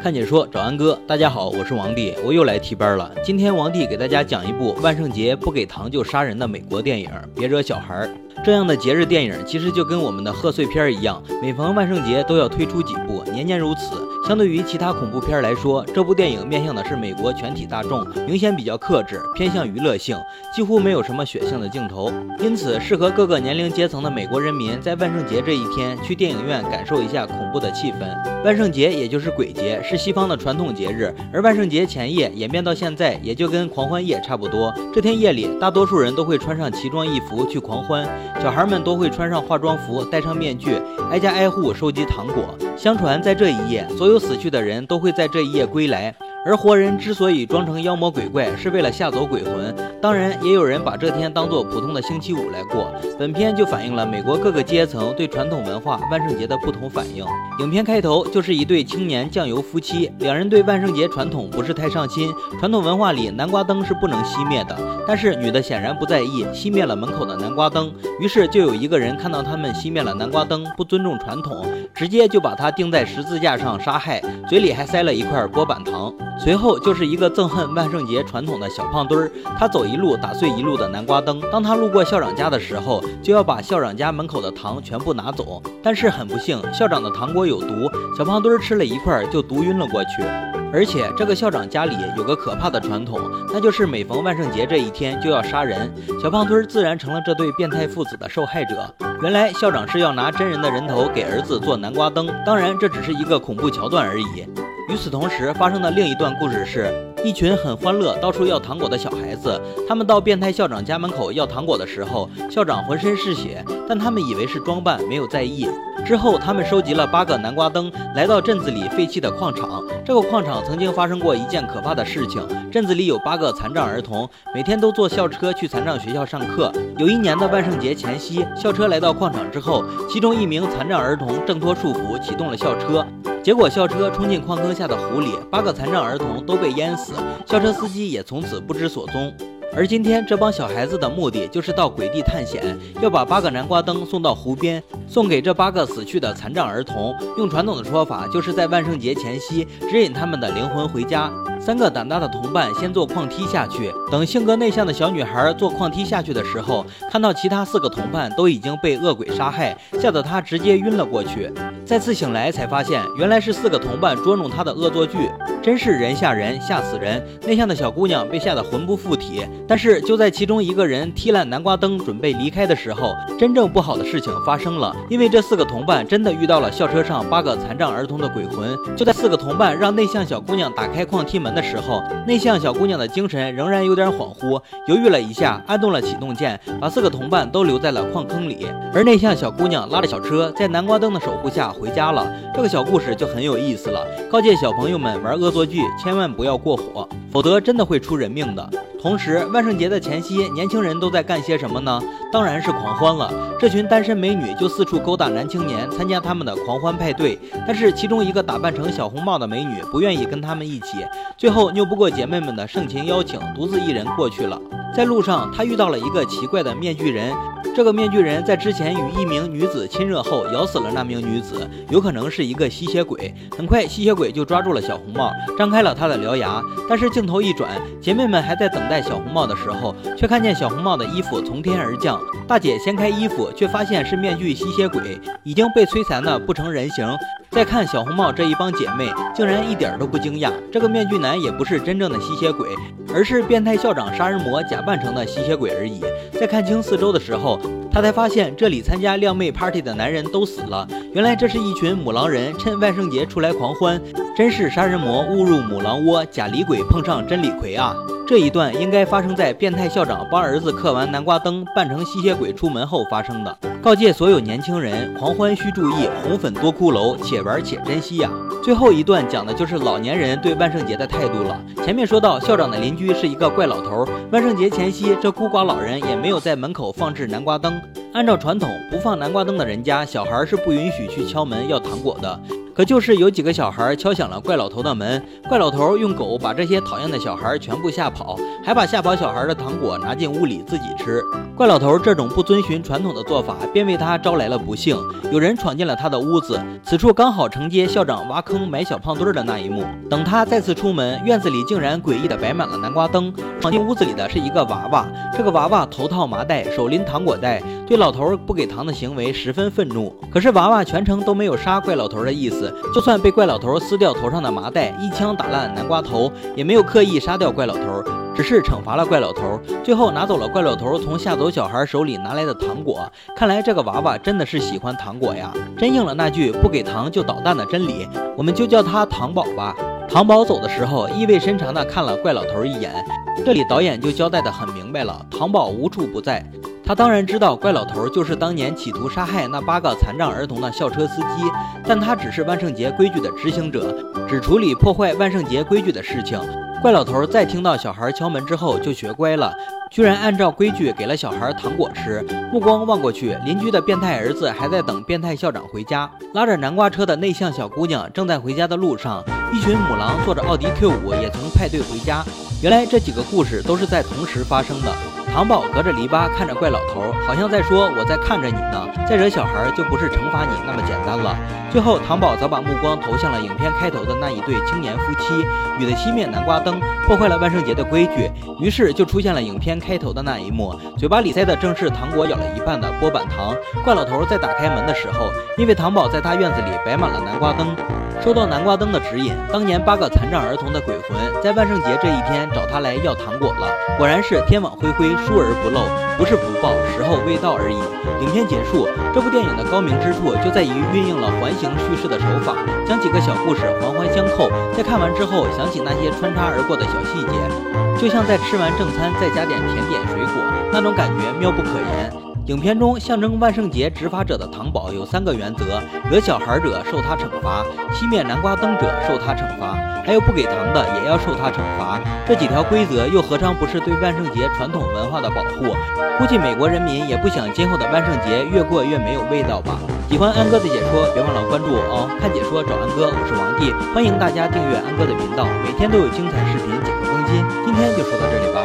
看解说找安哥，大家好，我是王帝，我又来替班了。今天王帝给大家讲一部万圣节不给糖就杀人的美国电影，别惹小孩。这样的节日电影其实就跟我们的贺岁片一样，每逢万圣节都要推出几部，年年如此。相对于其他恐怖片来说，这部电影面向的是美国全体大众，明显比较克制，偏向娱乐性，几乎没有什么血腥的镜头，因此适合各个年龄阶层的美国人民在万圣节这一天去电影院感受一下恐怖的气氛。万圣节也就是鬼节，是西方的传统节日，而万圣节前夜演变到现在，也就跟狂欢夜差不多。这天夜里，大多数人都会穿上奇装异服去狂欢，小孩们都会穿上化妆服，戴上面具，挨家挨户收集糖果。相传在这一夜，所有死去的人都会在这一夜归来。而活人之所以装成妖魔鬼怪，是为了吓走鬼魂。当然，也有人把这天当做普通的星期五来过。本片就反映了美国各个阶层对传统文化万圣节的不同反应。影片开头就是一对青年酱油夫妻，两人对万圣节传统不是太上心。传统文化里，南瓜灯是不能熄灭的，但是女的显然不在意，熄灭了门口的南瓜灯。于是就有一个人看到他们熄灭了南瓜灯，不尊重传统，直接就把他钉在十字架上杀害，嘴里还塞了一块锅板糖。随后就是一个憎恨万圣节传统的小胖墩儿，他走一路打碎一路的南瓜灯。当他路过校长家的时候，就要把校长家门口的糖全部拿走。但是很不幸，校长的糖果有毒，小胖墩儿吃了一块就毒晕了过去。而且这个校长家里有个可怕的传统，那就是每逢万圣节这一天就要杀人。小胖墩儿自然成了这对变态父子的受害者。原来校长是要拿真人的人头给儿子做南瓜灯，当然这只是一个恐怖桥段而已。与此同时发生的另一段故事是，一群很欢乐、到处要糖果的小孩子，他们到变态校长家门口要糖果的时候，校长浑身是血，但他们以为是装扮，没有在意。之后，他们收集了八个南瓜灯，来到镇子里废弃的矿场。这个矿场曾经发生过一件可怕的事情，镇子里有八个残障儿童，每天都坐校车去残障学校上课。有一年的万圣节前夕，校车来到矿场之后，其中一名残障儿童挣脱束缚，启动了校车。结果校车冲进矿坑下的湖里，八个残障儿童都被淹死，校车司机也从此不知所踪。而今天这帮小孩子的目的就是到鬼地探险，要把八个南瓜灯送到湖边，送给这八个死去的残障儿童。用传统的说法，就是在万圣节前夕指引他们的灵魂回家。三个胆大的同伴先坐矿梯下去，等性格内向的小女孩坐矿梯下去的时候，看到其他四个同伴都已经被恶鬼杀害，吓得她直接晕了过去。再次醒来才发现，原来是四个同伴捉弄她的恶作剧，真是人吓人，吓死人。内向的小姑娘被吓得魂不附体。但是就在其中一个人踢烂南瓜灯准备离开的时候，真正不好的事情发生了，因为这四个同伴真的遇到了校车上八个残障儿童的鬼魂。就在四个同伴让内向小姑娘打开矿梯门。的时候，内向小姑娘的精神仍然有点恍惚，犹豫了一下，按动了启动键，把四个同伴都留在了矿坑里。而内向小姑娘拉着小车，在南瓜灯的守护下回家了。这个小故事就很有意思了，告诫小朋友们玩恶作作剧千万不要过火，否则真的会出人命的。同时，万圣节的前夕，年轻人都在干些什么呢？当然是狂欢了。这群单身美女就四处勾搭男青年，参加他们的狂欢派对。但是其中一个打扮成小红帽的美女不愿意跟他们一起，最后拗不过姐妹们的盛情邀请，独自一人过去了。在路上，她遇到了一个奇怪的面具人。这个面具人在之前与一名女子亲热后，咬死了那名女子，有可能是一个吸血鬼。很快，吸血鬼就抓住了小红帽，张开了他的獠牙。但是镜头一转，姐妹们还在等待小红帽的时候，却看见小红帽的衣服从天而降。大姐掀开衣服，却发现是面具吸血鬼，已经被摧残的不成人形。再看小红帽这一帮姐妹，竟然一点都不惊讶。这个面具男也不是真正的吸血鬼，而是变态校长杀人魔假扮成的吸血鬼而已。在看清四周的时候，他才发现这里参加靓妹 party 的男人都死了。原来这是一群母狼人趁万圣节出来狂欢，真是杀人魔误入母狼窝，假李鬼碰上真李逵啊！这一段应该发生在变态校长帮儿子刻完南瓜灯，扮成吸血鬼出门后发生的。告诫所有年轻人，狂欢需注意，红粉多骷髅，且且玩且珍惜呀。最后一段讲的就是老年人对万圣节的态度了。前面说到，校长的邻居是一个怪老头，万圣节前夕，这孤寡老人也没有在门口放置南瓜灯。按照传统，不放南瓜灯的人家，小孩是不允许去敲门要糖果的。可就是有几个小孩敲响了怪老头的门，怪老头用狗把这些讨厌的小孩全部吓跑，还把吓跑小孩的糖果拿进屋里自己吃。怪老头这种不遵循传统的做法，便为他招来了不幸。有人闯进了他的屋子，此处刚好承接校长挖坑埋小胖墩的那一幕。等他再次出门，院子里竟然诡异的摆满了南瓜灯。闯进屋子里的是一个娃娃，这个娃娃头套麻袋，手拎糖果袋，对老头不给糖的行为十分愤怒。可是娃娃全程都没有杀怪老头的意思，就算被怪老头撕掉头上的麻袋，一枪打烂南瓜头，也没有刻意杀掉怪老头，只是惩罚了怪老头，最后拿走了怪老头从吓走小孩手里拿来的糖果。看来这个娃娃真的是喜欢糖果呀，真应了那句不给糖就捣蛋的真理。我们就叫他糖宝吧。糖宝走的时候，意味深长地看了怪老头一眼。这里导演就交代得很明白了，糖宝无处不在。他当然知道怪老头就是当年企图杀害那八个残障儿童的校车司机，但他只是万圣节规矩的执行者，只处理破坏万圣节规矩的事情。怪老头在听到小孩敲门之后就学乖了，居然按照规矩给了小孩糖果吃。目光望过去，邻居的变态儿子还在等变态校长回家，拉着南瓜车的内向小姑娘正在回家的路上。一群母狼坐着奥迪 Q 五也从派对回家。原来这几个故事都是在同时发生的。糖宝隔着篱笆看着怪老头，好像在说：“我在看着你呢。”再惹小孩就不是惩罚你那么简单了。最后，糖宝则把目光投向了影片开头的那一对青年夫妻，女的熄灭南瓜灯，破坏了万圣节的规矩，于是就出现了影片开头的那一幕，嘴巴里塞的正是糖果咬了一半的波板糖。怪老头在打开门的时候，因为糖宝在他院子里摆满了南瓜灯，收到南瓜灯的指引，当年八个残障儿童的鬼魂在万圣节这一天找他来要糖果了。果然是天网恢恢，疏而不漏，不是不报，时候未到而已。影片结束，这部电影的高明之处就在于运用了环形叙事的手法，将几个小故事环环相扣，在看完之后想起那些穿插而过的小细节，就像在吃完正餐再加点甜点水果，那种感觉妙不可言。影片中象征万圣节执法者的糖宝有三个原则：惹小孩者受他惩罚，熄灭南瓜灯者受他惩罚，还有不给糖的也要受他惩罚。这几条规则又何尝不是对万圣节传统文化的保护？估计美国人民也不想今后的万圣节越过越没有味道吧。喜欢安哥的解说，别忘了关注我哦！看解说找安哥，我是王帝，欢迎大家订阅安哥的频道，每天都有精彩视频解说更新。今天就说到这里吧，